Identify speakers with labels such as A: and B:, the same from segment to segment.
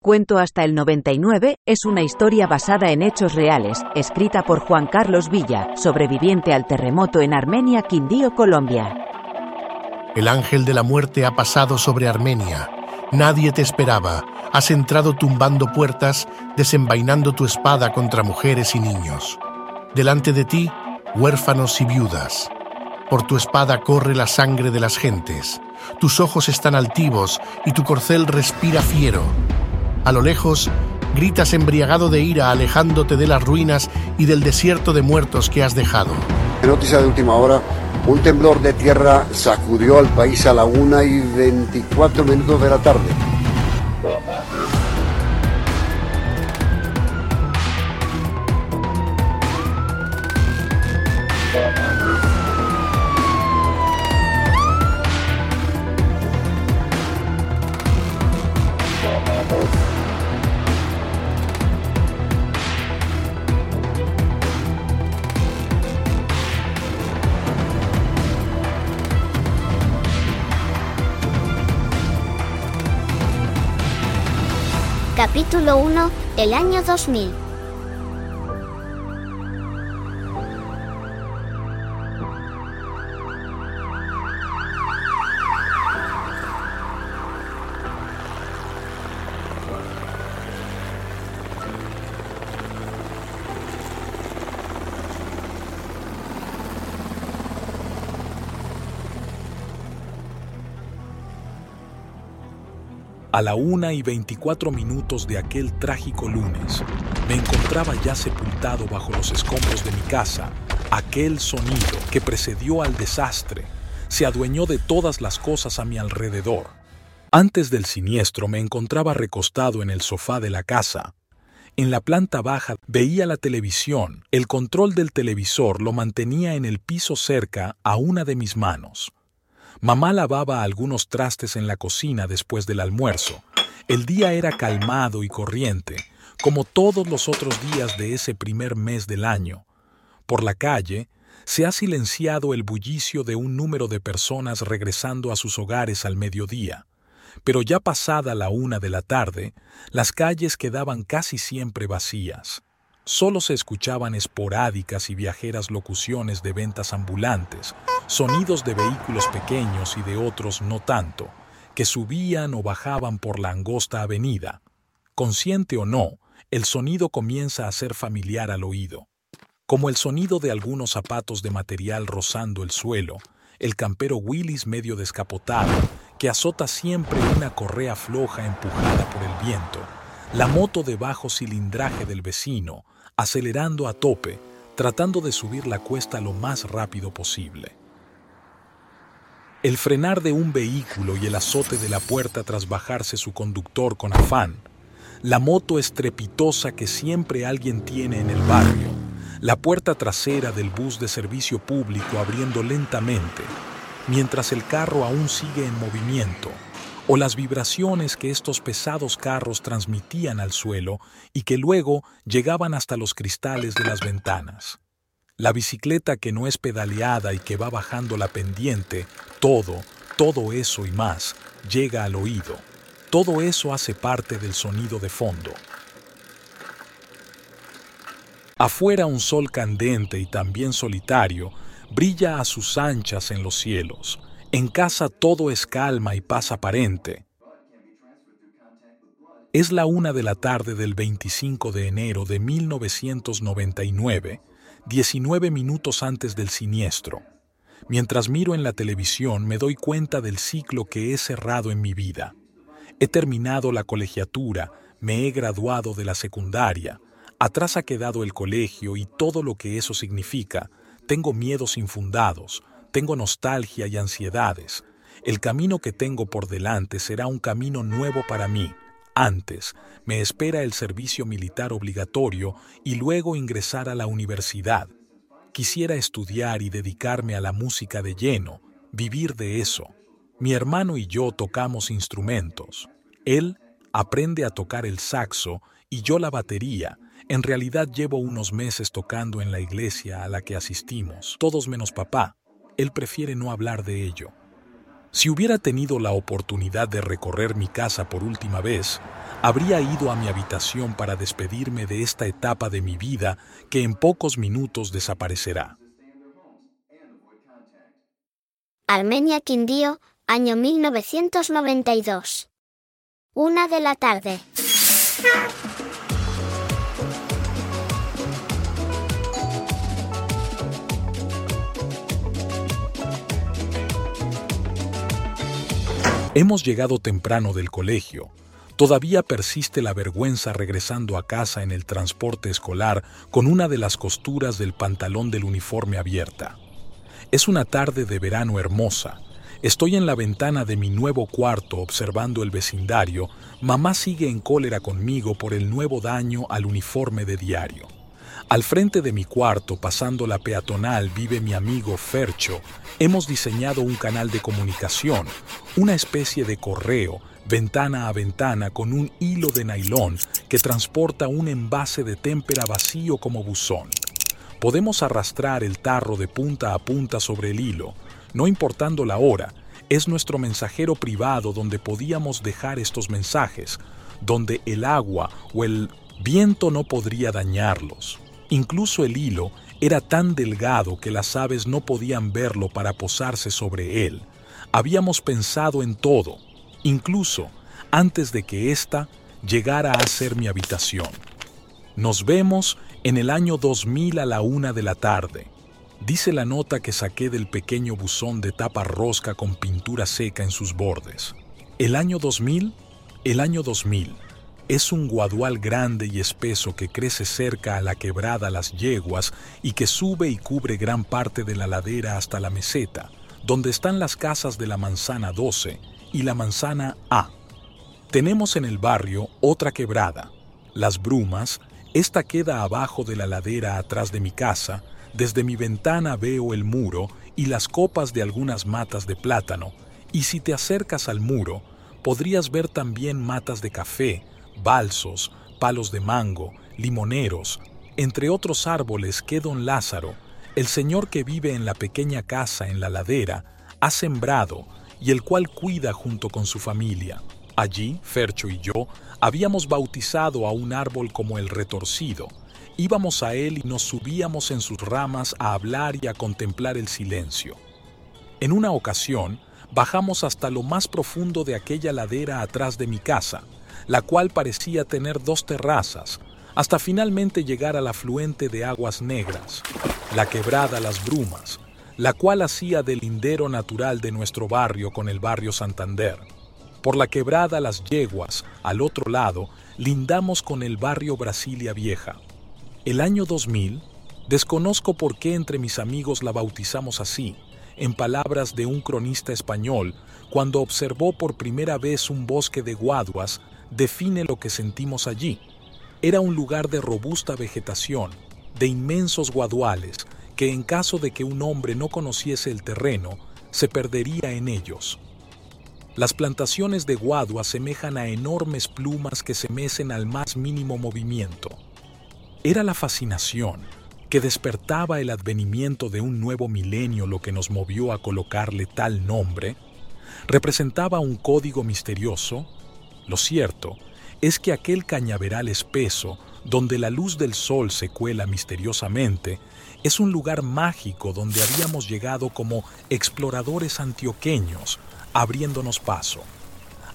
A: Cuento hasta el 99 es una historia basada en hechos reales, escrita por Juan Carlos Villa, sobreviviente al terremoto en Armenia, Quindío, Colombia.
B: El ángel de la muerte ha pasado sobre Armenia. Nadie te esperaba. Has entrado tumbando puertas, desenvainando tu espada contra mujeres y niños. Delante de ti, huérfanos y viudas. Por tu espada corre la sangre de las gentes. Tus ojos están altivos y tu corcel respira fiero. A lo lejos, gritas embriagado de ira alejándote de las ruinas y del desierto de muertos que has dejado.
C: Noticia de última hora, un temblor de tierra sacudió al país a la una y 24 minutos de la tarde.
D: Capítulo 1, el año 2000.
E: A la una y 24 minutos de aquel trágico lunes, me encontraba ya sepultado bajo los escombros de mi casa. Aquel sonido que precedió al desastre se adueñó de todas las cosas a mi alrededor. Antes del siniestro me encontraba recostado en el sofá de la casa. En la planta baja veía la televisión. El control del televisor lo mantenía en el piso cerca a una de mis manos. Mamá lavaba algunos trastes en la cocina después del almuerzo. El día era calmado y corriente, como todos los otros días de ese primer mes del año. Por la calle se ha silenciado el bullicio de un número de personas regresando a sus hogares al mediodía. Pero ya pasada la una de la tarde, las calles quedaban casi siempre vacías. Solo se escuchaban esporádicas y viajeras locuciones de ventas ambulantes, sonidos de vehículos pequeños y de otros no tanto, que subían o bajaban por la angosta avenida. Consciente o no, el sonido comienza a ser familiar al oído. Como el sonido de algunos zapatos de material rozando el suelo, el campero Willis medio descapotado, que azota siempre una correa floja empujada por el viento, la moto de bajo cilindraje del vecino, acelerando a tope, tratando de subir la cuesta lo más rápido posible. El frenar de un vehículo y el azote de la puerta tras bajarse su conductor con afán, la moto estrepitosa que siempre alguien tiene en el barrio, la puerta trasera del bus de servicio público abriendo lentamente, mientras el carro aún sigue en movimiento, o las vibraciones que estos pesados carros transmitían al suelo y que luego llegaban hasta los cristales de las ventanas. La bicicleta que no es pedaleada y que va bajando la pendiente, todo, todo eso y más, llega al oído. Todo eso hace parte del sonido de fondo. Afuera un sol candente y también solitario brilla a sus anchas en los cielos. En casa todo es calma y paz aparente. Es la una de la tarde del 25 de enero de 1999, 19 minutos antes del siniestro. Mientras miro en la televisión me doy cuenta del ciclo que he cerrado en mi vida. He terminado la colegiatura, me he graduado de la secundaria, atrás ha quedado el colegio y todo lo que eso significa. Tengo miedos infundados, tengo nostalgia y ansiedades. El camino que tengo por delante será un camino nuevo para mí. Antes, me espera el servicio militar obligatorio y luego ingresar a la universidad. Quisiera estudiar y dedicarme a la música de lleno, vivir de eso. Mi hermano y yo tocamos instrumentos. Él aprende a tocar el saxo y yo la batería. En realidad llevo unos meses tocando en la iglesia a la que asistimos, todos menos papá. Él prefiere no hablar de ello. Si hubiera tenido la oportunidad de recorrer mi casa por última vez, habría ido a mi habitación para despedirme de esta etapa de mi vida que en pocos minutos desaparecerá.
D: Armenia Quindío, año 1992. Una de la tarde.
E: Hemos llegado temprano del colegio. Todavía persiste la vergüenza regresando a casa en el transporte escolar con una de las costuras del pantalón del uniforme abierta. Es una tarde de verano hermosa. Estoy en la ventana de mi nuevo cuarto observando el vecindario. Mamá sigue en cólera conmigo por el nuevo daño al uniforme de diario. Al frente de mi cuarto, pasando la peatonal, vive mi amigo Fercho. Hemos diseñado un canal de comunicación, una especie de correo, ventana a ventana con un hilo de nailón que transporta un envase de témpera vacío como buzón. Podemos arrastrar el tarro de punta a punta sobre el hilo, no importando la hora. Es nuestro mensajero privado donde podíamos dejar estos mensajes, donde el agua o el viento no podría dañarlos. Incluso el hilo era tan delgado que las aves no podían verlo para posarse sobre él. Habíamos pensado en todo, incluso antes de que ésta llegara a ser mi habitación. Nos vemos en el año 2000 a la una de la tarde. Dice la nota que saqué del pequeño buzón de tapa rosca con pintura seca en sus bordes. El año 2000, el año 2000 es un guadual grande y espeso que crece cerca a la quebrada Las Yeguas y que sube y cubre gran parte de la ladera hasta la meseta, donde están las casas de la manzana 12 y la manzana A. Tenemos en el barrio otra quebrada, Las Brumas, esta queda abajo de la ladera atrás de mi casa, desde mi ventana veo el muro y las copas de algunas matas de plátano, y si te acercas al muro, podrías ver también matas de café, balsos, palos de mango, limoneros, entre otros árboles que don Lázaro, el señor que vive en la pequeña casa en la ladera, ha sembrado y el cual cuida junto con su familia. Allí, Fercho y yo habíamos bautizado a un árbol como el retorcido. Íbamos a él y nos subíamos en sus ramas a hablar y a contemplar el silencio. En una ocasión, bajamos hasta lo más profundo de aquella ladera atrás de mi casa, la cual parecía tener dos terrazas, hasta finalmente llegar al afluente de aguas negras, la quebrada Las Brumas, la cual hacía del lindero natural de nuestro barrio con el barrio Santander. Por la quebrada Las Yeguas, al otro lado, lindamos con el barrio Brasilia Vieja. El año 2000, desconozco por qué entre mis amigos la bautizamos así, en palabras de un cronista español, cuando observó por primera vez un bosque de guaduas define lo que sentimos allí. Era un lugar de robusta vegetación, de inmensos guaduales, que en caso de que un hombre no conociese el terreno, se perdería en ellos. Las plantaciones de guado asemejan a enormes plumas que se mecen al más mínimo movimiento. Era la fascinación que despertaba el advenimiento de un nuevo milenio lo que nos movió a colocarle tal nombre. Representaba un código misterioso, lo cierto es que aquel cañaveral espeso, donde la luz del sol se cuela misteriosamente, es un lugar mágico donde habíamos llegado como exploradores antioqueños, abriéndonos paso.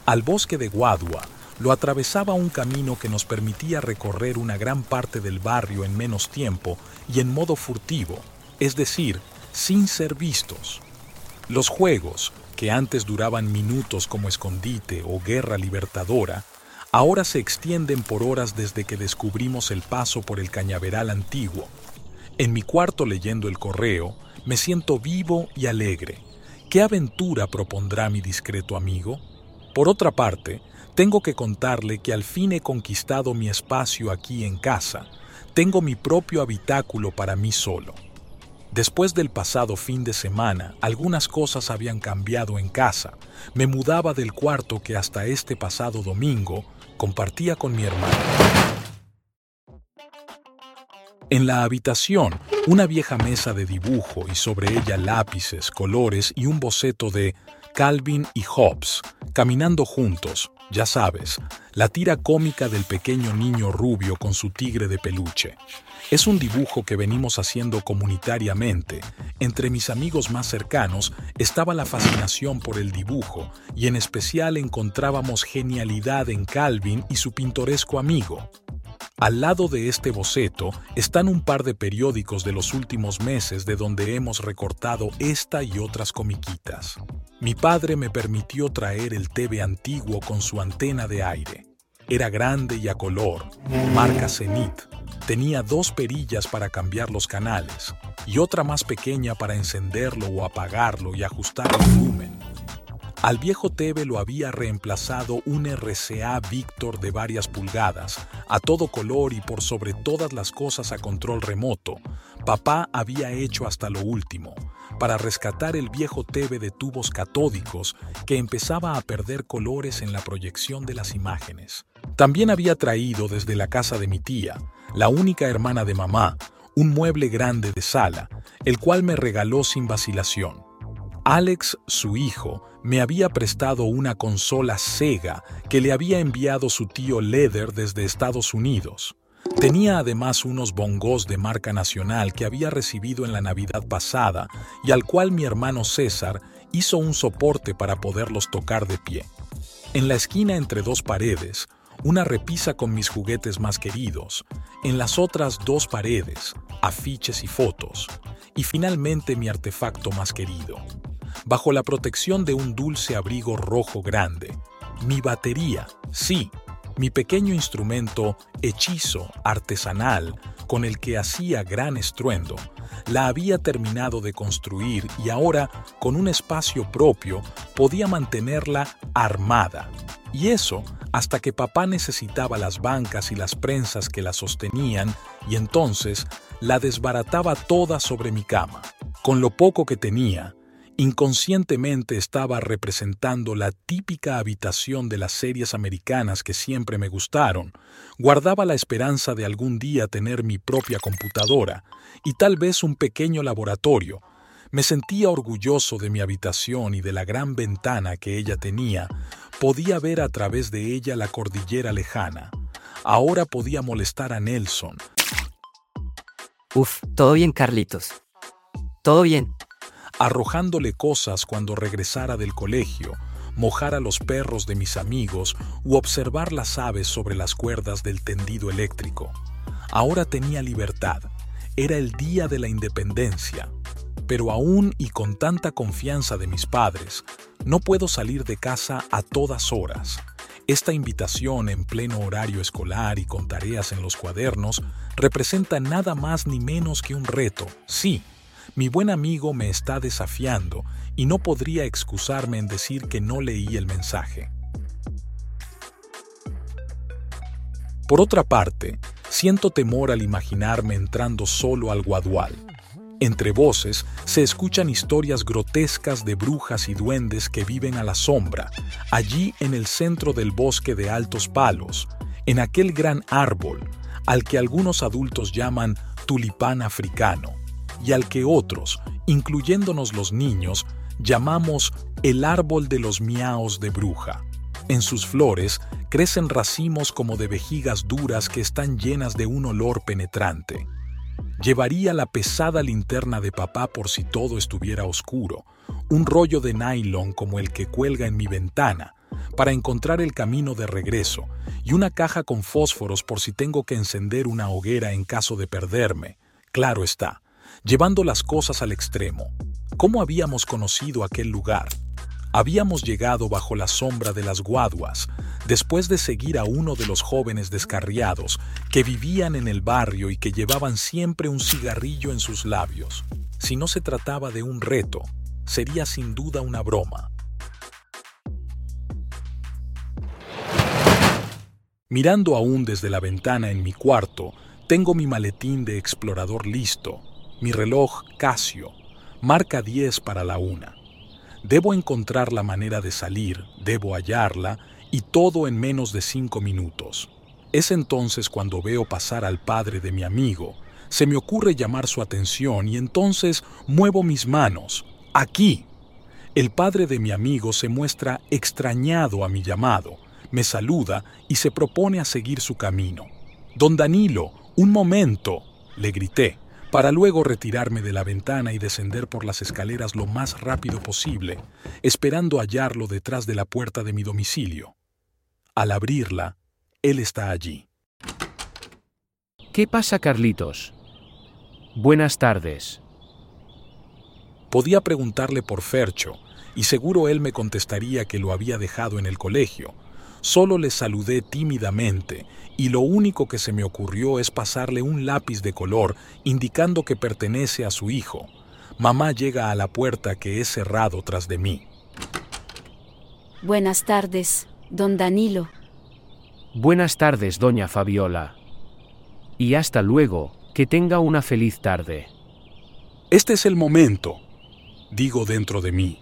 E: Al bosque de Guadua lo atravesaba un camino que nos permitía recorrer una gran parte del barrio en menos tiempo y en modo furtivo, es decir, sin ser vistos. Los juegos, que antes duraban minutos como escondite o guerra libertadora, ahora se extienden por horas desde que descubrimos el paso por el cañaveral antiguo. En mi cuarto leyendo el correo, me siento vivo y alegre. ¿Qué aventura propondrá mi discreto amigo? Por otra parte, tengo que contarle que al fin he conquistado mi espacio aquí en casa. Tengo mi propio habitáculo para mí solo. Después del pasado fin de semana, algunas cosas habían cambiado en casa. Me mudaba del cuarto que hasta este pasado domingo compartía con mi hermano. En la habitación, una vieja mesa de dibujo y sobre ella lápices, colores y un boceto de Calvin y Hobbes, caminando juntos, ya sabes, la tira cómica del pequeño niño rubio con su tigre de peluche. Es un dibujo que venimos haciendo comunitariamente. Entre mis amigos más cercanos estaba la fascinación por el dibujo y en especial encontrábamos genialidad en Calvin y su pintoresco amigo. Al lado de este boceto están un par de periódicos de los últimos meses de donde hemos recortado esta y otras comiquitas. Mi padre me permitió traer el TV antiguo con su antena de aire. Era grande y a color, marca Zenith. Tenía dos perillas para cambiar los canales y otra más pequeña para encenderlo o apagarlo y ajustar el volumen. Al viejo TV lo había reemplazado un RCA Victor de varias pulgadas, a todo color y por sobre todas las cosas a control remoto. Papá había hecho hasta lo último, para rescatar el viejo TV de tubos catódicos que empezaba a perder colores en la proyección de las imágenes. También había traído desde la casa de mi tía, la única hermana de mamá, un mueble grande de sala, el cual me regaló sin vacilación. Alex, su hijo, me había prestado una consola Sega que le había enviado su tío Leather desde Estados Unidos. Tenía además unos bongos de marca nacional que había recibido en la Navidad pasada y al cual mi hermano César hizo un soporte para poderlos tocar de pie. En la esquina entre dos paredes, una repisa con mis juguetes más queridos, en las otras dos paredes, afiches y fotos, y finalmente mi artefacto más querido, bajo la protección de un dulce abrigo rojo grande. Mi batería, sí, mi pequeño instrumento hechizo artesanal con el que hacía gran estruendo, la había terminado de construir y ahora, con un espacio propio, podía mantenerla armada. Y eso hasta que papá necesitaba las bancas y las prensas que la sostenían y entonces la desbarataba toda sobre mi cama. Con lo poco que tenía, Inconscientemente estaba representando la típica habitación de las series americanas que siempre me gustaron. Guardaba la esperanza de algún día tener mi propia computadora y tal vez un pequeño laboratorio. Me sentía orgulloso de mi habitación y de la gran ventana que ella tenía. Podía ver a través de ella la cordillera lejana. Ahora podía molestar a Nelson.
F: Uf, todo bien, Carlitos. Todo bien
E: arrojándole cosas cuando regresara del colegio, mojar a los perros de mis amigos u observar las aves sobre las cuerdas del tendido eléctrico. Ahora tenía libertad, era el día de la independencia, pero aún y con tanta confianza de mis padres, no puedo salir de casa a todas horas. Esta invitación en pleno horario escolar y con tareas en los cuadernos representa nada más ni menos que un reto, sí, mi buen amigo me está desafiando y no podría excusarme en decir que no leí el mensaje. Por otra parte, siento temor al imaginarme entrando solo al guadual. Entre voces se escuchan historias grotescas de brujas y duendes que viven a la sombra, allí en el centro del bosque de altos palos, en aquel gran árbol, al que algunos adultos llaman tulipán africano y al que otros, incluyéndonos los niños, llamamos el árbol de los miaos de bruja. En sus flores crecen racimos como de vejigas duras que están llenas de un olor penetrante. Llevaría la pesada linterna de papá por si todo estuviera oscuro, un rollo de nylon como el que cuelga en mi ventana, para encontrar el camino de regreso, y una caja con fósforos por si tengo que encender una hoguera en caso de perderme. Claro está, llevando las cosas al extremo. ¿Cómo habíamos conocido aquel lugar? Habíamos llegado bajo la sombra de las guaduas, después de seguir a uno de los jóvenes descarriados que vivían en el barrio y que llevaban siempre un cigarrillo en sus labios. Si no se trataba de un reto, sería sin duda una broma. Mirando aún desde la ventana en mi cuarto, tengo mi maletín de explorador listo, mi reloj Casio marca 10 para la una. Debo encontrar la manera de salir, debo hallarla, y todo en menos de cinco minutos. Es entonces cuando veo pasar al padre de mi amigo. Se me ocurre llamar su atención y entonces muevo mis manos. Aquí. El padre de mi amigo se muestra extrañado a mi llamado, me saluda y se propone a seguir su camino. Don Danilo, un momento, le grité, para luego retirarme de la ventana y descender por las escaleras lo más rápido posible, esperando hallarlo detrás de la puerta de mi domicilio. Al abrirla, él está allí.
G: ¿Qué pasa, Carlitos? Buenas tardes.
E: Podía preguntarle por Fercho, y seguro él me contestaría que lo había dejado en el colegio. Solo le saludé tímidamente, y lo único que se me ocurrió es pasarle un lápiz de color indicando que pertenece a su hijo. Mamá llega a la puerta que es cerrado tras de mí.
H: Buenas tardes, don Danilo.
G: Buenas tardes, doña Fabiola. Y hasta luego, que tenga una feliz tarde.
E: Este es el momento, digo dentro de mí.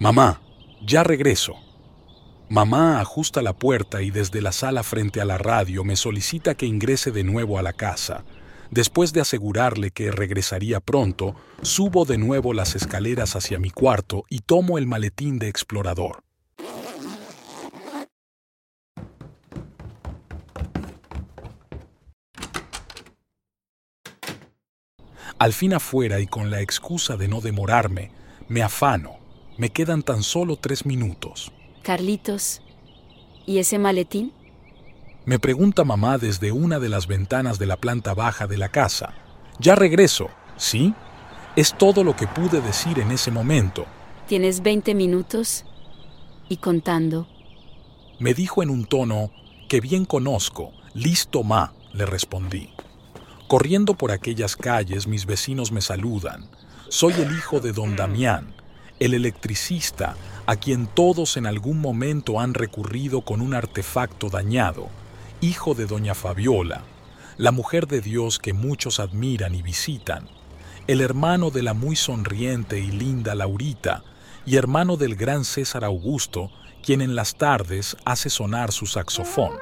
E: Mamá, ya regreso. Mamá ajusta la puerta y desde la sala frente a la radio me solicita que ingrese de nuevo a la casa. Después de asegurarle que regresaría pronto, subo de nuevo las escaleras hacia mi cuarto y tomo el maletín de explorador. Al fin afuera y con la excusa de no demorarme, me afano. Me quedan tan solo tres minutos.
H: Carlitos, ¿y ese maletín?
E: Me pregunta mamá desde una de las ventanas de la planta baja de la casa. Ya regreso, ¿sí? Es todo lo que pude decir en ese momento.
H: Tienes 20 minutos y contando.
E: Me dijo en un tono que bien conozco. Listo, ma, le respondí. Corriendo por aquellas calles, mis vecinos me saludan. Soy el hijo de don Damián, el electricista a quien todos en algún momento han recurrido con un artefacto dañado, hijo de doña Fabiola, la mujer de Dios que muchos admiran y visitan, el hermano de la muy sonriente y linda Laurita, y hermano del gran César Augusto, quien en las tardes hace sonar su saxofón.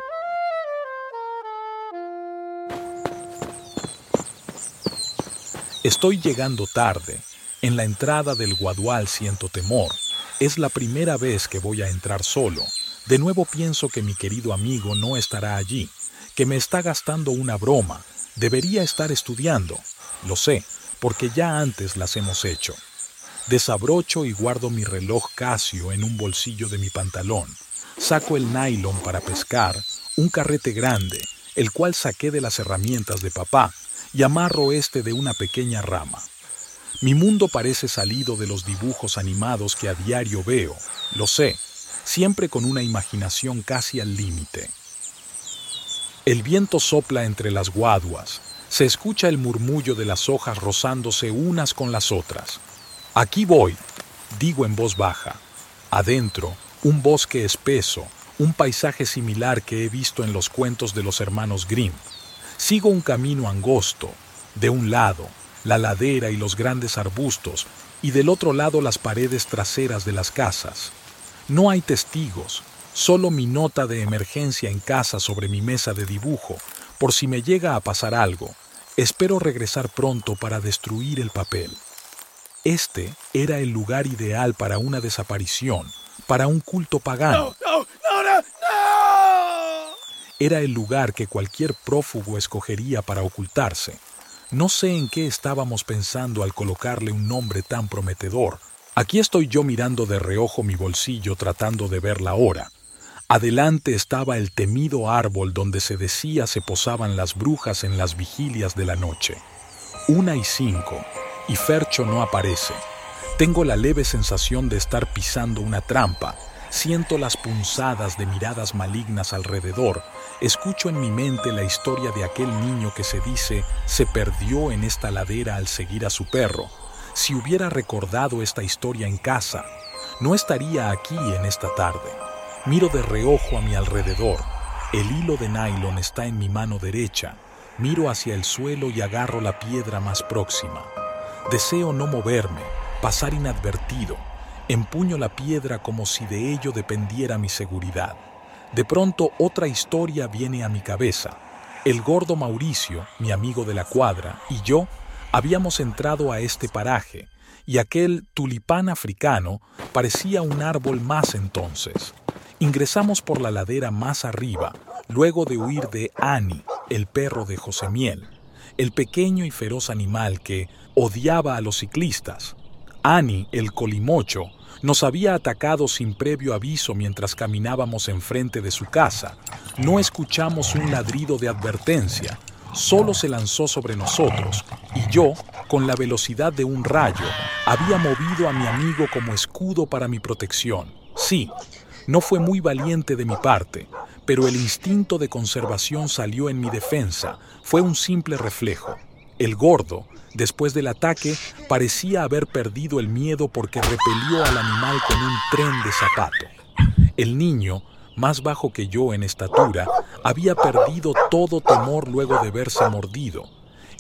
E: Estoy llegando tarde. En la entrada del Guadual siento temor. Es la primera vez que voy a entrar solo. De nuevo pienso que mi querido amigo no estará allí, que me está gastando una broma. Debería estar estudiando. Lo sé, porque ya antes las hemos hecho. Desabrocho y guardo mi reloj Casio en un bolsillo de mi pantalón. Saco el nylon para pescar, un carrete grande, el cual saqué de las herramientas de papá, y amarro este de una pequeña rama. Mi mundo parece salido de los dibujos animados que a diario veo, lo sé, siempre con una imaginación casi al límite. El viento sopla entre las guaduas, se escucha el murmullo de las hojas rozándose unas con las otras. Aquí voy, digo en voz baja. Adentro, un bosque espeso, un paisaje similar que he visto en los cuentos de los hermanos Grimm. Sigo un camino angosto, de un lado, la ladera y los grandes arbustos, y del otro lado las paredes traseras de las casas. No hay testigos, solo mi nota de emergencia en casa sobre mi mesa de dibujo, por si me llega a pasar algo. Espero regresar pronto para destruir el papel. Este era el lugar ideal para una desaparición, para un culto pagano. Era el lugar que cualquier prófugo escogería para ocultarse. No sé en qué estábamos pensando al colocarle un nombre tan prometedor. Aquí estoy yo mirando de reojo mi bolsillo tratando de ver la hora. Adelante estaba el temido árbol donde se decía se posaban las brujas en las vigilias de la noche. Una y cinco, y Fercho no aparece. Tengo la leve sensación de estar pisando una trampa. Siento las punzadas de miradas malignas alrededor escucho en mi mente la historia de aquel niño que se dice se perdió en esta ladera al seguir a su perro. Si hubiera recordado esta historia en casa, no estaría aquí en esta tarde. Miro de reojo a mi alrededor. El hilo de nylon está en mi mano derecha. Miro hacia el suelo y agarro la piedra más próxima. Deseo no moverme, pasar inadvertido. Empuño la piedra como si de ello dependiera mi seguridad. De pronto otra historia viene a mi cabeza. El gordo Mauricio, mi amigo de la cuadra, y yo habíamos entrado a este paraje, y aquel tulipán africano parecía un árbol más entonces. Ingresamos por la ladera más arriba, luego de huir de Annie, el perro de Josemiel, el pequeño y feroz animal que odiaba a los ciclistas. Annie, el colimocho, nos había atacado sin previo aviso mientras caminábamos enfrente de su casa. No escuchamos un ladrido de advertencia, solo se lanzó sobre nosotros y yo, con la velocidad de un rayo, había movido a mi amigo como escudo para mi protección. Sí, no fue muy valiente de mi parte, pero el instinto de conservación salió en mi defensa, fue un simple reflejo. El gordo, después del ataque, parecía haber perdido el miedo porque repelió al animal con un tren de zapato. El niño, más bajo que yo en estatura, había perdido todo temor luego de verse mordido.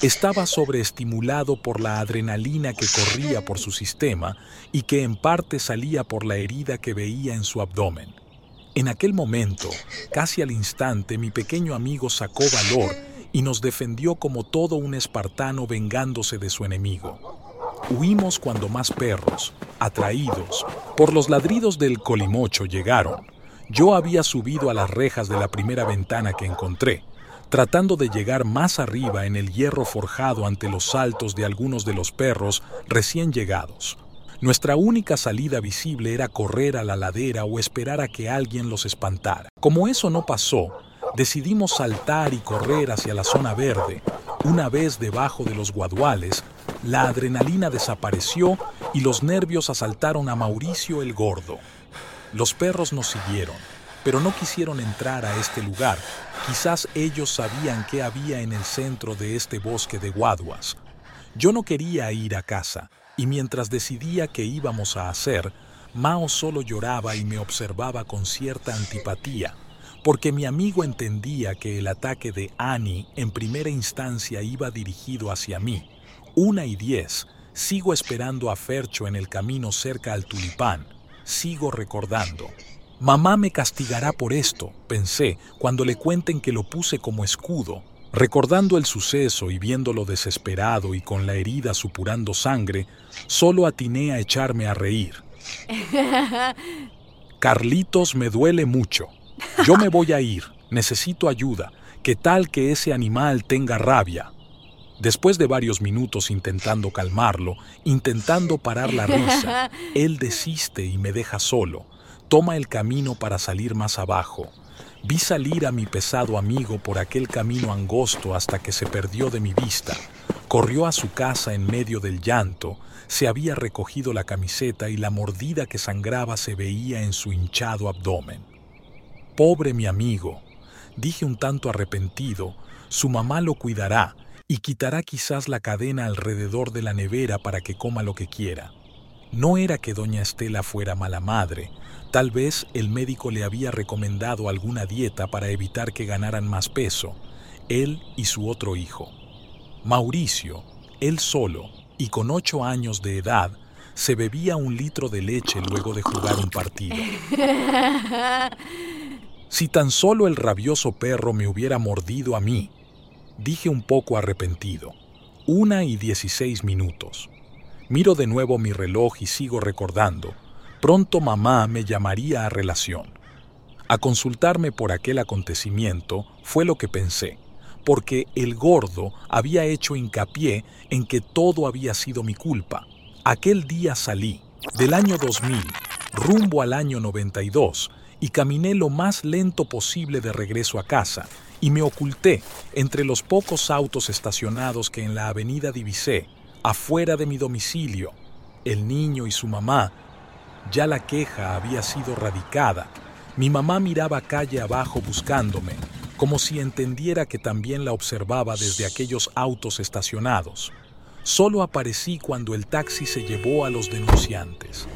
E: Estaba sobreestimulado por la adrenalina que corría por su sistema y que en parte salía por la herida que veía en su abdomen. En aquel momento, casi al instante, mi pequeño amigo sacó valor y nos defendió como todo un espartano vengándose de su enemigo. Huimos cuando más perros, atraídos por los ladridos del colimocho, llegaron. Yo había subido a las rejas de la primera ventana que encontré, tratando de llegar más arriba en el hierro forjado ante los saltos de algunos de los perros recién llegados. Nuestra única salida visible era correr a la ladera o esperar a que alguien los espantara. Como eso no pasó, decidimos saltar y correr hacia la zona verde. Una vez debajo de los guaduales, la adrenalina desapareció y los nervios asaltaron a Mauricio el Gordo. Los perros nos siguieron, pero no quisieron entrar a este lugar. Quizás ellos sabían qué había en el centro de este bosque de guaduas. Yo no quería ir a casa, y mientras decidía qué íbamos a hacer, Mao solo lloraba y me observaba con cierta antipatía porque mi amigo entendía que el ataque de Annie en primera instancia iba dirigido hacia mí. Una y diez, sigo esperando a Fercho en el camino cerca al tulipán. Sigo recordando. Mamá me castigará por esto, pensé, cuando le cuenten que lo puse como escudo. Recordando el suceso y viéndolo desesperado y con la herida supurando sangre, solo atiné a echarme a reír. Carlitos me duele mucho. Yo me voy a ir, necesito ayuda, que tal que ese animal tenga rabia. Después de varios minutos intentando calmarlo, intentando parar la risa, él desiste y me deja solo. Toma el camino para salir más abajo. Vi salir a mi pesado amigo por aquel camino angosto hasta que se perdió de mi vista. Corrió a su casa en medio del llanto, se había recogido la camiseta y la mordida que sangraba se veía en su hinchado abdomen. Pobre mi amigo, dije un tanto arrepentido, su mamá lo cuidará y quitará quizás la cadena alrededor de la nevera para que coma lo que quiera. No era que doña Estela fuera mala madre, tal vez el médico le había recomendado alguna dieta para evitar que ganaran más peso, él y su otro hijo. Mauricio, él solo y con ocho años de edad, se bebía un litro de leche luego de jugar un partido. Si tan solo el rabioso perro me hubiera mordido a mí, dije un poco arrepentido. Una y dieciséis minutos. Miro de nuevo mi reloj y sigo recordando. Pronto mamá me llamaría a relación. A consultarme por aquel acontecimiento fue lo que pensé, porque el gordo había hecho hincapié en que todo había sido mi culpa. Aquel día salí, del año 2000, rumbo al año 92, y caminé lo más lento posible de regreso a casa y me oculté entre los pocos autos estacionados que en la avenida divisé, afuera de mi domicilio. El niño y su mamá. Ya la queja había sido radicada. Mi mamá miraba calle abajo buscándome, como si entendiera que también la observaba desde aquellos autos estacionados. Solo aparecí cuando el taxi se llevó a los denunciantes.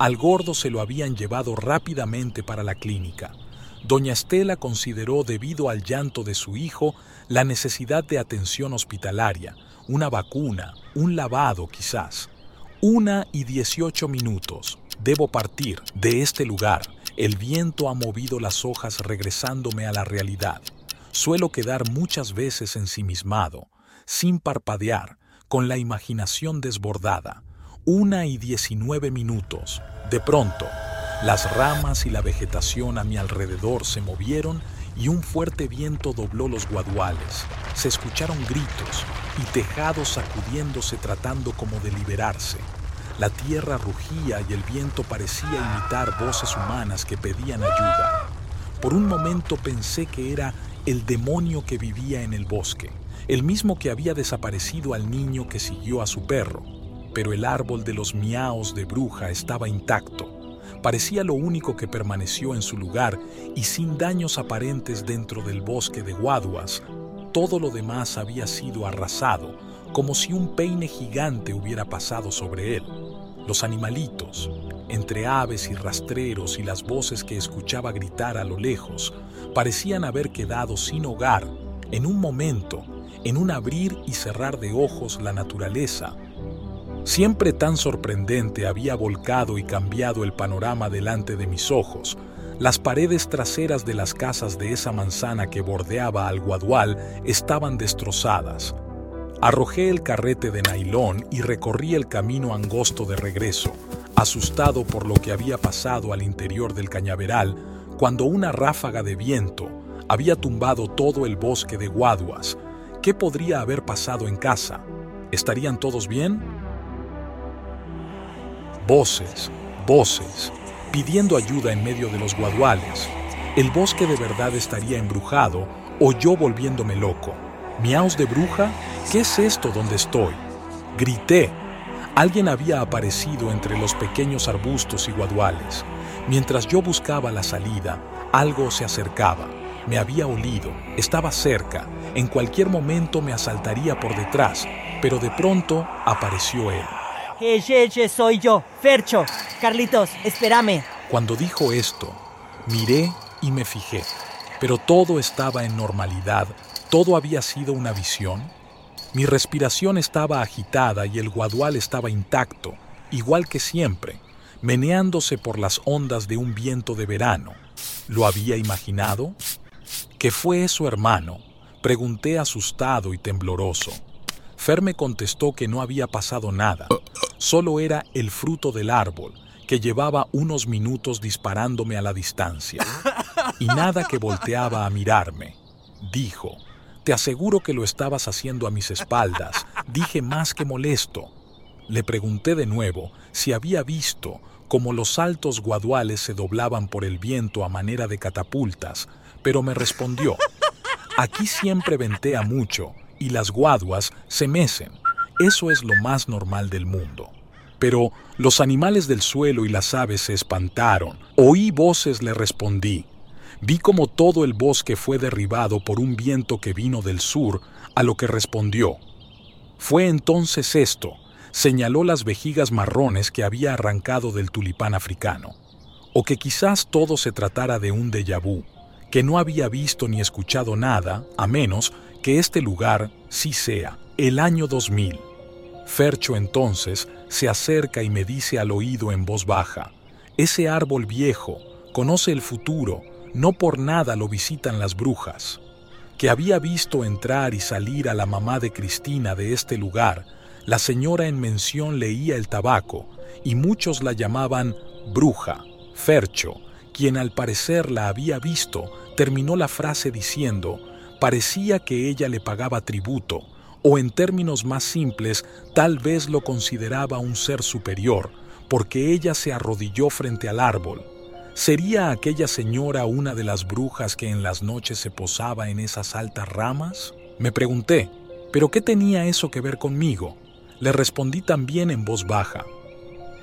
E: Al gordo se lo habían llevado rápidamente para la clínica. Doña Estela consideró, debido al llanto de su hijo, la necesidad de atención hospitalaria, una vacuna, un lavado quizás. Una y dieciocho minutos. Debo partir de este lugar. El viento ha movido las hojas regresándome a la realidad. suelo quedar muchas veces ensimismado, sin parpadear, con la imaginación desbordada. Una y diecinueve minutos. De pronto, las ramas y la vegetación a mi alrededor se movieron y un fuerte viento dobló los guaduales. Se escucharon gritos y tejados sacudiéndose tratando como de liberarse. La tierra rugía y el viento parecía imitar voces humanas que pedían ayuda. Por un momento pensé que era el demonio que vivía en el bosque, el mismo que había desaparecido al niño que siguió a su perro, pero el árbol de los miaos de bruja estaba intacto parecía lo único que permaneció en su lugar y sin daños aparentes dentro del bosque de guaduas, todo lo demás había sido arrasado, como si un peine gigante hubiera pasado sobre él. Los animalitos, entre aves y rastreros y las voces que escuchaba gritar a lo lejos, parecían haber quedado sin hogar en un momento, en un abrir y cerrar de ojos la naturaleza siempre tan sorprendente, había volcado y cambiado el panorama delante de mis ojos. Las paredes traseras de las casas de esa manzana que bordeaba al guadual estaban destrozadas. Arrojé el carrete de nailón y recorrí el camino angosto de regreso, asustado por lo que había pasado al interior del cañaveral, cuando una ráfaga de viento había tumbado todo el bosque de guaduas. ¿Qué podría haber pasado en casa? ¿Estarían todos bien? Voces, voces, pidiendo ayuda en medio de los guaduales. El bosque de verdad estaría embrujado o yo volviéndome loco. ¿Miaos de bruja? ¿Qué es esto donde estoy? Grité. Alguien había aparecido entre los pequeños arbustos y guaduales. Mientras yo buscaba la salida, algo se acercaba. Me había olido, estaba cerca, en cualquier momento me asaltaría por detrás, pero de pronto apareció él.
I: Jejeje, soy yo, Fercho. Carlitos, espérame.
E: Cuando dijo esto, miré y me fijé, pero todo estaba en normalidad, todo había sido una visión. Mi respiración estaba agitada y el guadual estaba intacto, igual que siempre, meneándose por las ondas de un viento de verano. ¿Lo había imaginado? ¿Qué fue eso, hermano? Pregunté asustado y tembloroso. Fer me contestó que no había pasado nada, solo era el fruto del árbol, que llevaba unos minutos disparándome a la distancia, y nada que volteaba a mirarme. Dijo, te aseguro que lo estabas haciendo a mis espaldas, dije más que molesto. Le pregunté de nuevo si había visto cómo los altos guaduales se doblaban por el viento a manera de catapultas, pero me respondió, aquí siempre ventea mucho y las guaduas se mecen. Eso es lo más normal del mundo. Pero los animales del suelo y las aves se espantaron. Oí voces, le respondí. Vi como todo el bosque fue derribado por un viento que vino del sur, a lo que respondió. Fue entonces esto, señaló las vejigas marrones que había arrancado del tulipán africano. O que quizás todo se tratara de un déjà vu, que no había visto ni escuchado nada, a menos que este lugar sí sea el año 2000. Fercho entonces se acerca y me dice al oído en voz baja, ese árbol viejo conoce el futuro, no por nada lo visitan las brujas. Que había visto entrar y salir a la mamá de Cristina de este lugar, la señora en mención leía el tabaco y muchos la llamaban bruja, Fercho, quien al parecer la había visto, terminó la frase diciendo, parecía que ella le pagaba tributo, o en términos más simples, tal vez lo consideraba un ser superior, porque ella se arrodilló frente al árbol. ¿Sería aquella señora una de las brujas que en las noches se posaba en esas altas ramas? Me pregunté, ¿pero qué tenía eso que ver conmigo? Le respondí también en voz baja.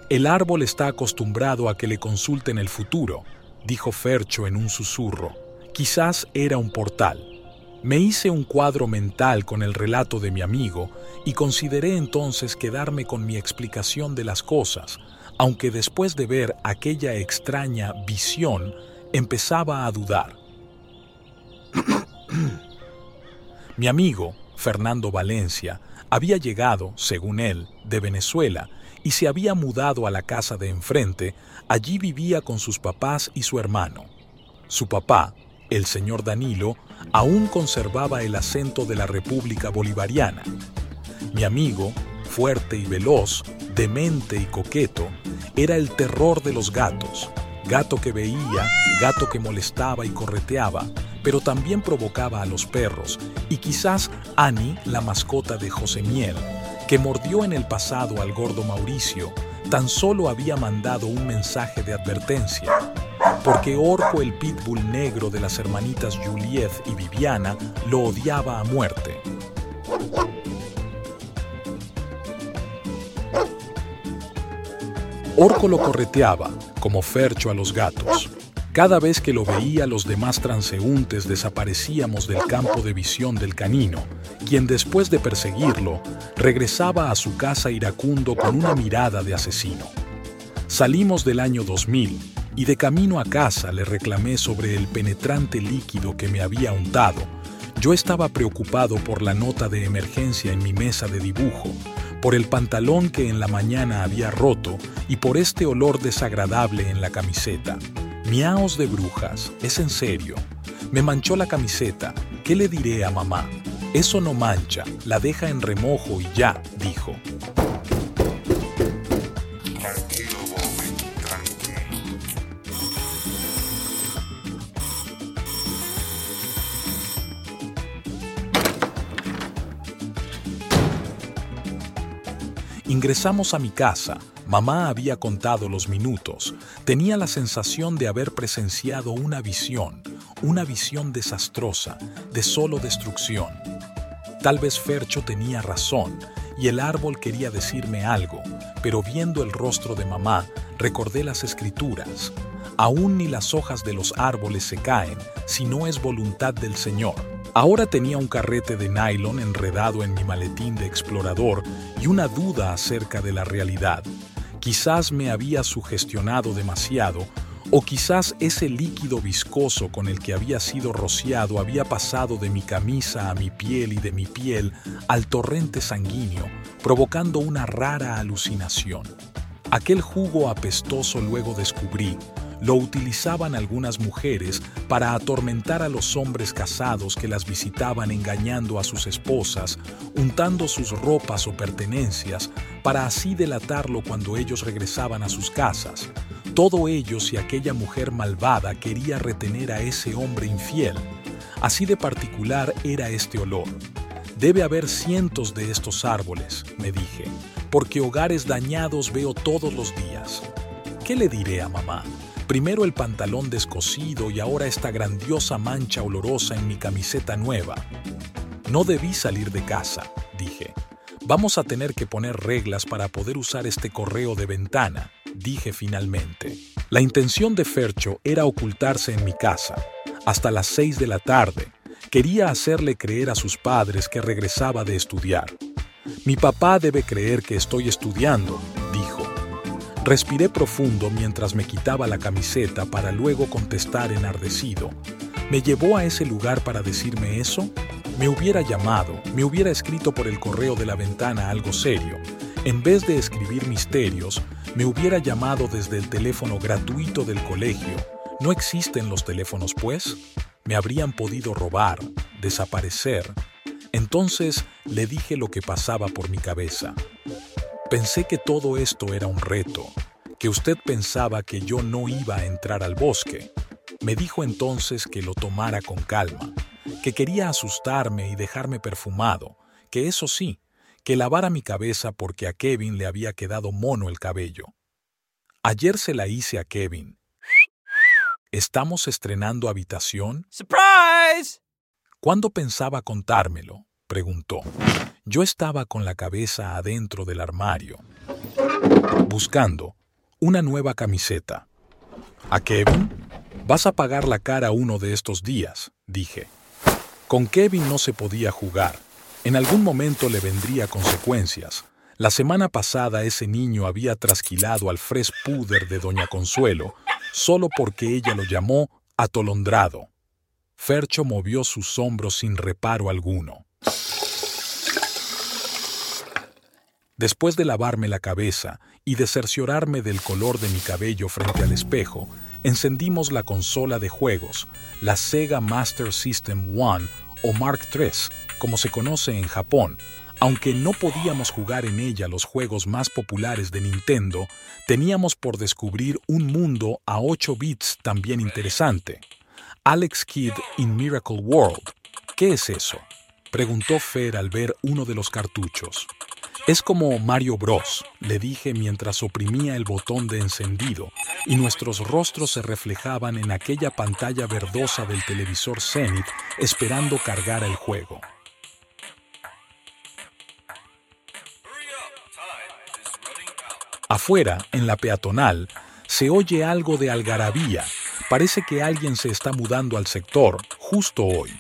E: El árbol está acostumbrado a que le consulten el futuro, dijo Fercho en un susurro. Quizás era un portal. Me hice un cuadro mental con el relato de mi amigo y consideré entonces quedarme con mi explicación de las cosas, aunque después de ver aquella extraña visión empezaba a dudar. mi amigo, Fernando Valencia, había llegado, según él, de Venezuela y se había mudado a la casa de enfrente, allí vivía con sus papás y su hermano. Su papá, El señor Danilo aún conservaba el acento de la República Bolivariana. Mi amigo, fuerte y veloz, demente y coqueto, era el terror de los gatos. Gato que veía, gato que molestaba y correteaba, pero también provocaba a los perros, y quizás Annie, la mascota de José Miel, que mordió en el pasado al gordo Mauricio, tan solo había mandado un mensaje de advertencia, porque Orco el pitbull negro de las hermanitas Juliet y Viviana lo odiaba a muerte. Orco lo correteaba, como Fercho a los gatos. Cada vez que lo veía, los demás transeúntes desaparecíamos del campo de visión del canino, quien después de perseguirlo, regresaba a su casa iracundo con una mirada de asesino. Salimos del año 2000 y de camino a casa le reclamé sobre el penetrante líquido que me había untado. Yo estaba preocupado por la nota de emergencia en mi mesa de dibujo, por el pantalón que en la mañana había roto y por este olor desagradable en la camiseta. Miaos de brujas, es en serio. Me manchó la camiseta. ¿Qué le diré a mamá? Eso no mancha, la deja en remojo y ya, dijo. Ingresamos a mi casa. Mamá había contado los minutos. Tenía la sensación de haber presenciado una visión, una visión desastrosa, de solo destrucción. Tal vez Fercho tenía razón y el árbol quería decirme algo, pero viendo el rostro de mamá, recordé las escrituras. Aún ni las hojas de los árboles se caen si no es voluntad del Señor. Ahora tenía un carrete de nylon enredado en mi maletín de explorador y una duda acerca de la realidad. Quizás me había sugestionado demasiado o quizás ese líquido viscoso con el que había sido rociado había pasado de mi camisa a mi piel y de mi piel al torrente sanguíneo, provocando una rara alucinación. Aquel jugo apestoso luego descubrí lo utilizaban algunas mujeres para atormentar a los hombres casados que las visitaban engañando a sus esposas, untando sus ropas o pertenencias, para así delatarlo cuando ellos regresaban a sus casas. Todo ello si aquella mujer malvada quería retener a ese hombre infiel. Así de particular era este olor. Debe haber cientos de estos árboles, me dije, porque hogares dañados veo todos los días. ¿Qué le diré a mamá? Primero el pantalón descosido y ahora esta grandiosa mancha olorosa en mi camiseta nueva. No debí salir de casa, dije. Vamos a tener que poner reglas para poder usar este correo de ventana, dije finalmente. La intención de Fercho era ocultarse en mi casa, hasta las seis de la tarde. Quería hacerle creer a sus padres que regresaba de estudiar. Mi papá debe creer que estoy estudiando, Respiré profundo mientras me quitaba la camiseta para luego contestar enardecido. ¿Me llevó a ese lugar para decirme eso? Me hubiera llamado, me hubiera escrito por el correo de la ventana algo serio. En vez de escribir misterios, me hubiera llamado desde el teléfono gratuito del colegio. ¿No existen los teléfonos, pues? Me habrían podido robar, desaparecer. Entonces le dije lo que pasaba por mi cabeza. Pensé que todo esto era un reto, que usted pensaba que yo no iba a entrar al bosque. Me dijo entonces que lo tomara con calma, que quería asustarme y dejarme perfumado, que eso sí, que lavara mi cabeza porque a Kevin le había quedado mono el cabello. Ayer se la hice a Kevin. ¿Estamos estrenando habitación?
J: ¡Surprise!
E: ¿Cuándo pensaba contármelo? Preguntó. Yo estaba con la cabeza adentro del armario, buscando una nueva camiseta. ¿A Kevin? Vas a pagar la cara uno de estos días, dije. Con Kevin no se podía jugar. En algún momento le vendría consecuencias. La semana pasada ese niño había trasquilado al fresh puder de Doña Consuelo solo porque ella lo llamó atolondrado. Fercho movió sus hombros sin reparo alguno. Después de lavarme la cabeza y de cerciorarme del color de mi cabello frente al espejo, encendimos la consola de juegos, la Sega Master System One o Mark III, como se conoce en Japón. Aunque no podíamos jugar en ella los juegos más populares de Nintendo, teníamos por descubrir un mundo a 8 bits también interesante. Alex Kidd in Miracle World. ¿Qué es eso? Preguntó Fer al ver uno de los cartuchos. Es como Mario Bros, le dije mientras oprimía el botón de encendido y nuestros rostros se reflejaban en aquella pantalla verdosa del televisor Zenith esperando cargar el juego. Afuera, en la peatonal, se oye algo de algarabía. Parece que alguien se está mudando al sector justo hoy.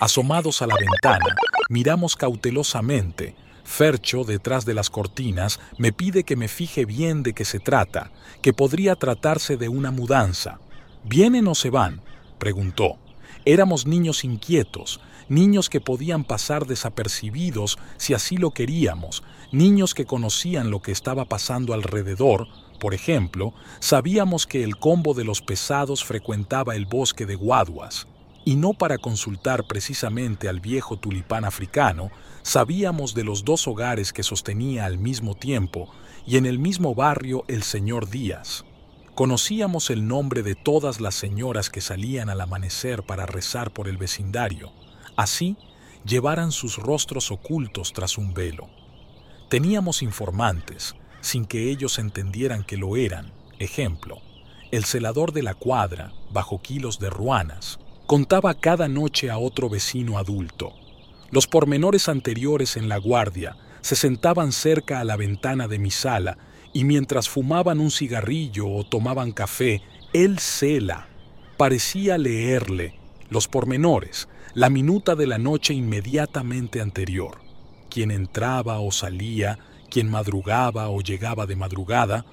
E: Asomados a la ventana, miramos cautelosamente Fercho, detrás de las cortinas, me pide que me fije bien de qué se trata, que podría tratarse de una mudanza. ¿Vienen o se van? preguntó. Éramos niños inquietos, niños que podían pasar desapercibidos si así lo queríamos, niños que conocían lo que estaba pasando alrededor. Por ejemplo, sabíamos que el combo de los pesados frecuentaba el bosque de guaduas y no para consultar precisamente al viejo tulipán africano, sabíamos de los dos hogares que sostenía al mismo tiempo y en el mismo barrio el señor Díaz. Conocíamos el nombre de todas las señoras que salían al amanecer para rezar por el vecindario, así llevaran sus rostros ocultos tras un velo. Teníamos informantes, sin que ellos entendieran que lo eran. Ejemplo, el celador de la cuadra, bajo kilos de ruanas, contaba cada noche a otro vecino adulto. Los pormenores anteriores en la guardia se sentaban cerca a la ventana de mi sala y mientras fumaban un cigarrillo o tomaban café, él cela. Parecía leerle los pormenores, la minuta de la noche inmediatamente anterior. Quien entraba o salía, quien madrugaba o llegaba de madrugada,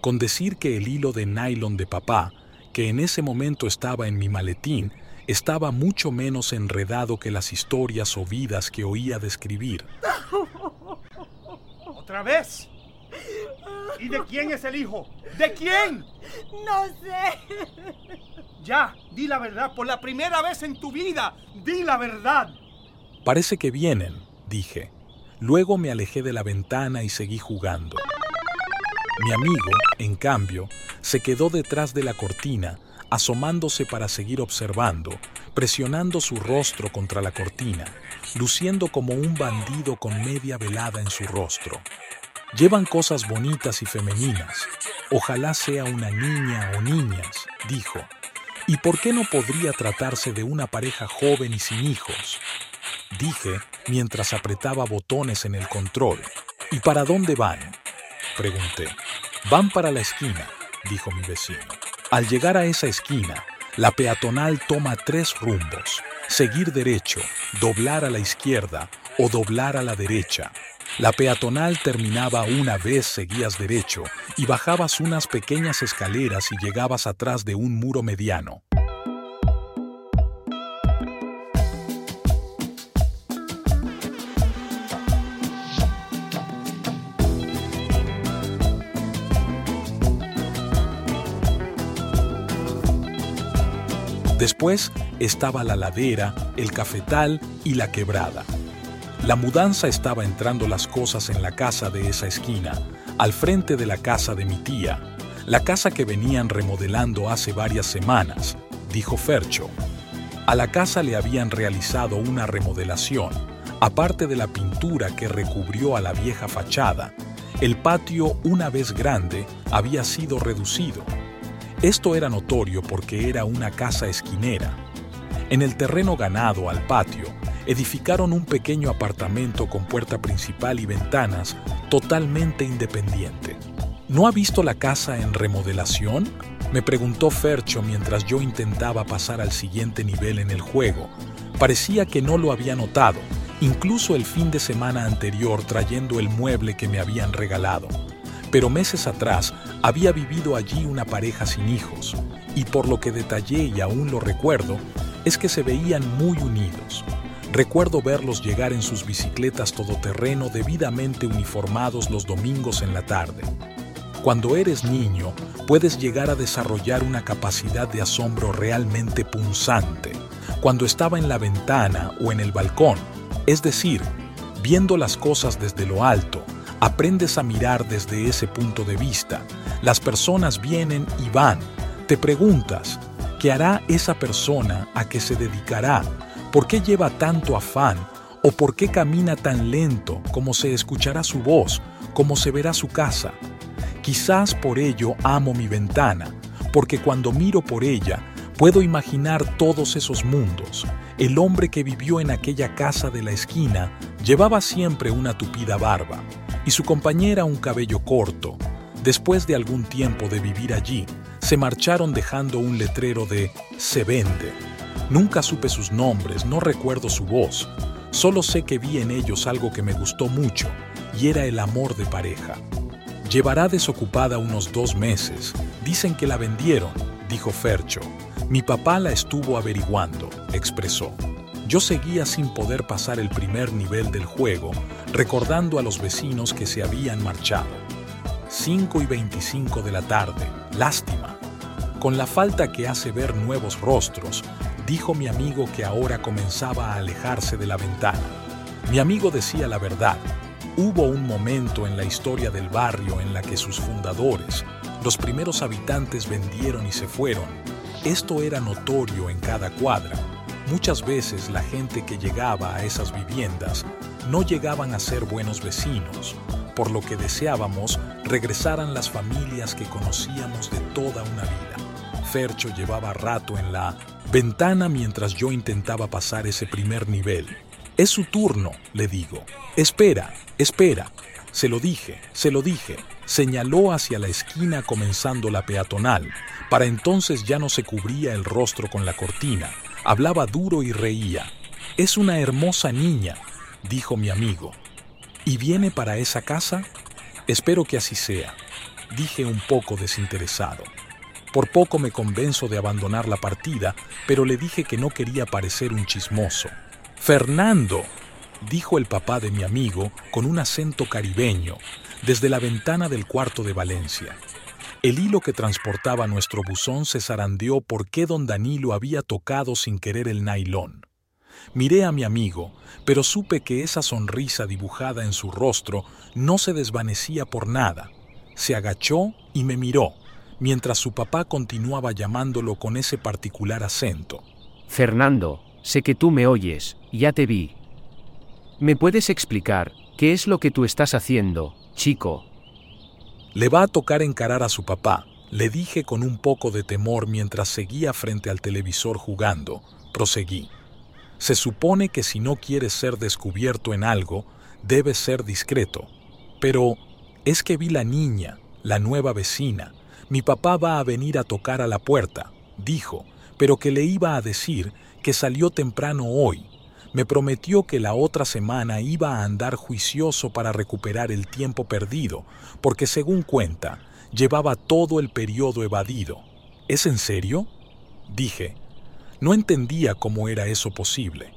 E: con decir que el hilo de nylon de papá, que en ese momento estaba en mi maletín, estaba mucho menos enredado que las historias o vidas que oía describir.
J: ¿Otra vez? ¿Y de quién es el hijo? ¿De quién?
K: No sé.
J: Ya, di la verdad por la primera vez en tu vida. Di la verdad.
E: Parece que vienen, dije. Luego me alejé de la ventana y seguí jugando. Mi amigo, en cambio, se quedó detrás de la cortina asomándose para seguir observando, presionando su rostro contra la cortina, luciendo como un bandido con media velada en su rostro. Llevan cosas bonitas y femeninas. Ojalá sea una niña o niñas, dijo. ¿Y por qué no podría tratarse de una pareja joven y sin hijos? Dije mientras apretaba botones en el control. ¿Y para dónde van? Pregunté. Van para la esquina, dijo mi vecino. Al llegar a esa esquina, la peatonal toma tres rumbos, seguir derecho, doblar a la izquierda o doblar a la derecha. La peatonal terminaba una vez seguías derecho y bajabas unas pequeñas escaleras y llegabas atrás de un muro mediano. Después estaba la ladera, el cafetal y la quebrada. La mudanza estaba entrando las cosas en la casa de esa esquina, al frente de la casa de mi tía, la casa que venían remodelando hace varias semanas, dijo Fercho. A la casa le habían realizado una remodelación, aparte de la pintura que recubrió a la vieja fachada. El patio, una vez grande, había sido reducido esto era notorio porque era una casa esquinera. En el terreno ganado al patio, edificaron un pequeño apartamento con puerta principal y ventanas totalmente independiente. ¿No ha visto la casa en remodelación? Me preguntó Fercho mientras yo intentaba pasar al siguiente nivel en el juego. Parecía que no lo había notado, incluso el fin de semana anterior trayendo el mueble que me habían regalado pero meses atrás había vivido allí una pareja sin hijos, y por lo que detallé y aún lo recuerdo, es que se veían muy unidos. Recuerdo verlos llegar en sus bicicletas todoterreno debidamente uniformados los domingos en la tarde. Cuando eres niño, puedes llegar a desarrollar una capacidad de asombro realmente punzante. Cuando estaba en la ventana o en el balcón, es decir, viendo las cosas desde lo alto, aprendes a mirar desde ese punto de vista. Las personas vienen y van. Te preguntas, ¿qué hará esa persona? ¿A qué se dedicará? ¿Por qué lleva tanto afán? ¿O por qué camina tan lento? ¿Cómo se escuchará su voz? ¿Cómo se verá su casa? Quizás por ello amo mi ventana, porque cuando miro por ella puedo imaginar todos esos mundos. El hombre que vivió en aquella casa de la esquina llevaba siempre una tupida barba y su compañera un cabello corto. Después de algún tiempo de vivir allí, se marcharon dejando un letrero de Se vende. Nunca supe sus nombres, no recuerdo su voz. Solo sé que vi en ellos algo que me gustó mucho, y era el amor de pareja. Llevará desocupada unos dos meses. Dicen que la vendieron, dijo Fercho. Mi papá la estuvo averiguando, expresó. Yo seguía sin poder pasar el primer nivel del juego, recordando a los vecinos que se habían marchado. 5 y 25 de la tarde, lástima. Con la falta que hace ver nuevos rostros, dijo mi amigo que ahora comenzaba a alejarse de la ventana. Mi amigo decía la verdad, Hubo un momento en la historia del barrio en la que sus fundadores, los primeros habitantes vendieron y se fueron. Esto era notorio en cada cuadra. Muchas veces la gente que llegaba a esas viviendas no llegaban a ser buenos vecinos, por lo que deseábamos regresaran las familias que conocíamos de toda una vida. Fercho llevaba rato en la ventana mientras yo intentaba pasar ese primer nivel. Es su turno, le digo. Espera, espera. Se lo dije, se lo dije. Señaló hacia la esquina comenzando la peatonal. Para entonces ya no se cubría el rostro con la cortina. Hablaba duro y reía. Es una hermosa niña, dijo mi amigo. ¿Y viene para esa casa? Espero que así sea, dije un poco desinteresado. Por poco me convenzo de abandonar la partida, pero le dije que no quería parecer un chismoso. Fernando, dijo el papá de mi amigo con un acento caribeño desde la ventana del cuarto de Valencia. El hilo que transportaba nuestro buzón se zarandeó porque don Danilo había tocado sin querer el nailón. Miré a mi amigo, pero supe que esa sonrisa dibujada en su rostro no se desvanecía por nada. Se agachó y me miró, mientras su papá continuaba llamándolo con ese particular acento.
G: Fernando, sé que tú me oyes, ya te vi. ¿Me puedes explicar qué es lo que tú estás haciendo, chico?
E: Le va a tocar encarar a su papá, le dije con un poco de temor mientras seguía frente al televisor jugando. Proseguí. Se supone que si no quieres ser descubierto en algo, debes ser discreto. Pero es que vi la niña, la nueva vecina. Mi papá va a venir a tocar a la puerta, dijo, pero que le iba a decir que salió temprano hoy. Me prometió que la otra semana iba a andar juicioso para recuperar el tiempo perdido, porque según cuenta, llevaba todo el periodo evadido. ¿Es en serio? Dije. No entendía cómo era eso posible.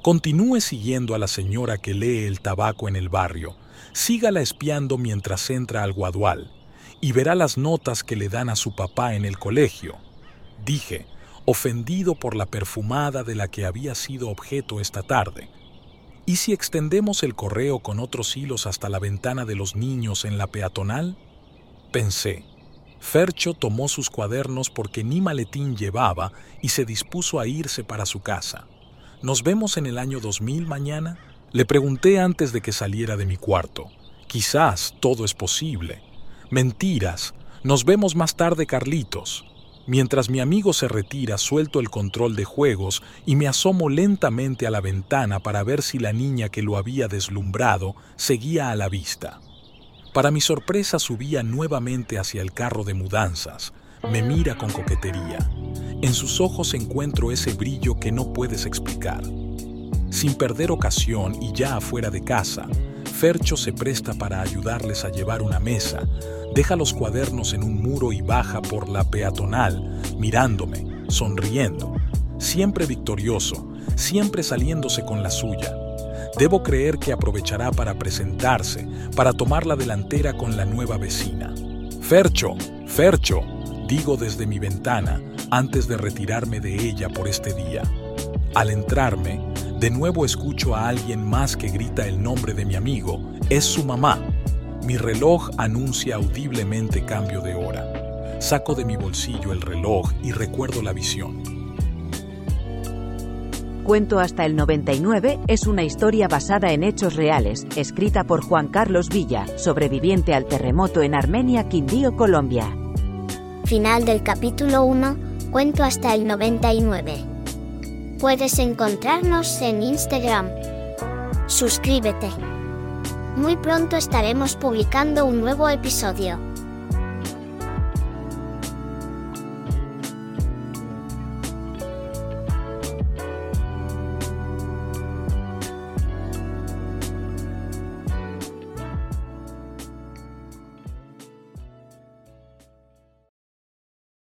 E: Continúe siguiendo a la señora que lee el tabaco en el barrio. Sígala espiando mientras entra al guadual y verá las notas que le dan a su papá en el colegio. Dije, ofendido por la perfumada de la que había sido objeto esta tarde. ¿Y si extendemos el correo con otros hilos hasta la ventana de los niños en la peatonal? Pensé. Fercho tomó sus cuadernos porque ni maletín llevaba y se dispuso a irse para su casa. ¿Nos vemos en el año 2000 mañana? Le pregunté antes de que saliera de mi cuarto. Quizás todo es posible. Mentiras. Nos vemos más tarde, Carlitos. Mientras mi amigo se retira, suelto el control de juegos y me asomo lentamente a la ventana para ver si la niña que lo había deslumbrado seguía a la vista. Para mi sorpresa subía nuevamente hacia el carro de mudanzas. Me mira con coquetería. En sus ojos encuentro ese brillo que no puedes explicar. Sin perder ocasión y ya afuera de casa, Fercho se presta para ayudarles a llevar una mesa, deja los cuadernos en un muro y baja por la peatonal, mirándome, sonriendo. Siempre victorioso, siempre saliéndose con la suya. Debo creer que aprovechará para presentarse, para tomar la delantera con la nueva vecina. Fercho, Fercho, digo desde mi ventana antes de retirarme de ella por este día. Al entrarme, de nuevo escucho a alguien más que grita el nombre de mi amigo. Es su mamá. Mi reloj anuncia audiblemente cambio de hora. Saco de mi bolsillo el reloj y recuerdo la visión.
A: Cuento hasta el 99 es una historia basada en hechos reales, escrita por Juan Carlos Villa, sobreviviente al terremoto en Armenia, Quindío, Colombia.
D: Final del capítulo 1, cuento hasta el 99. Puedes encontrarnos en Instagram. Suscríbete. Muy pronto estaremos publicando un nuevo episodio.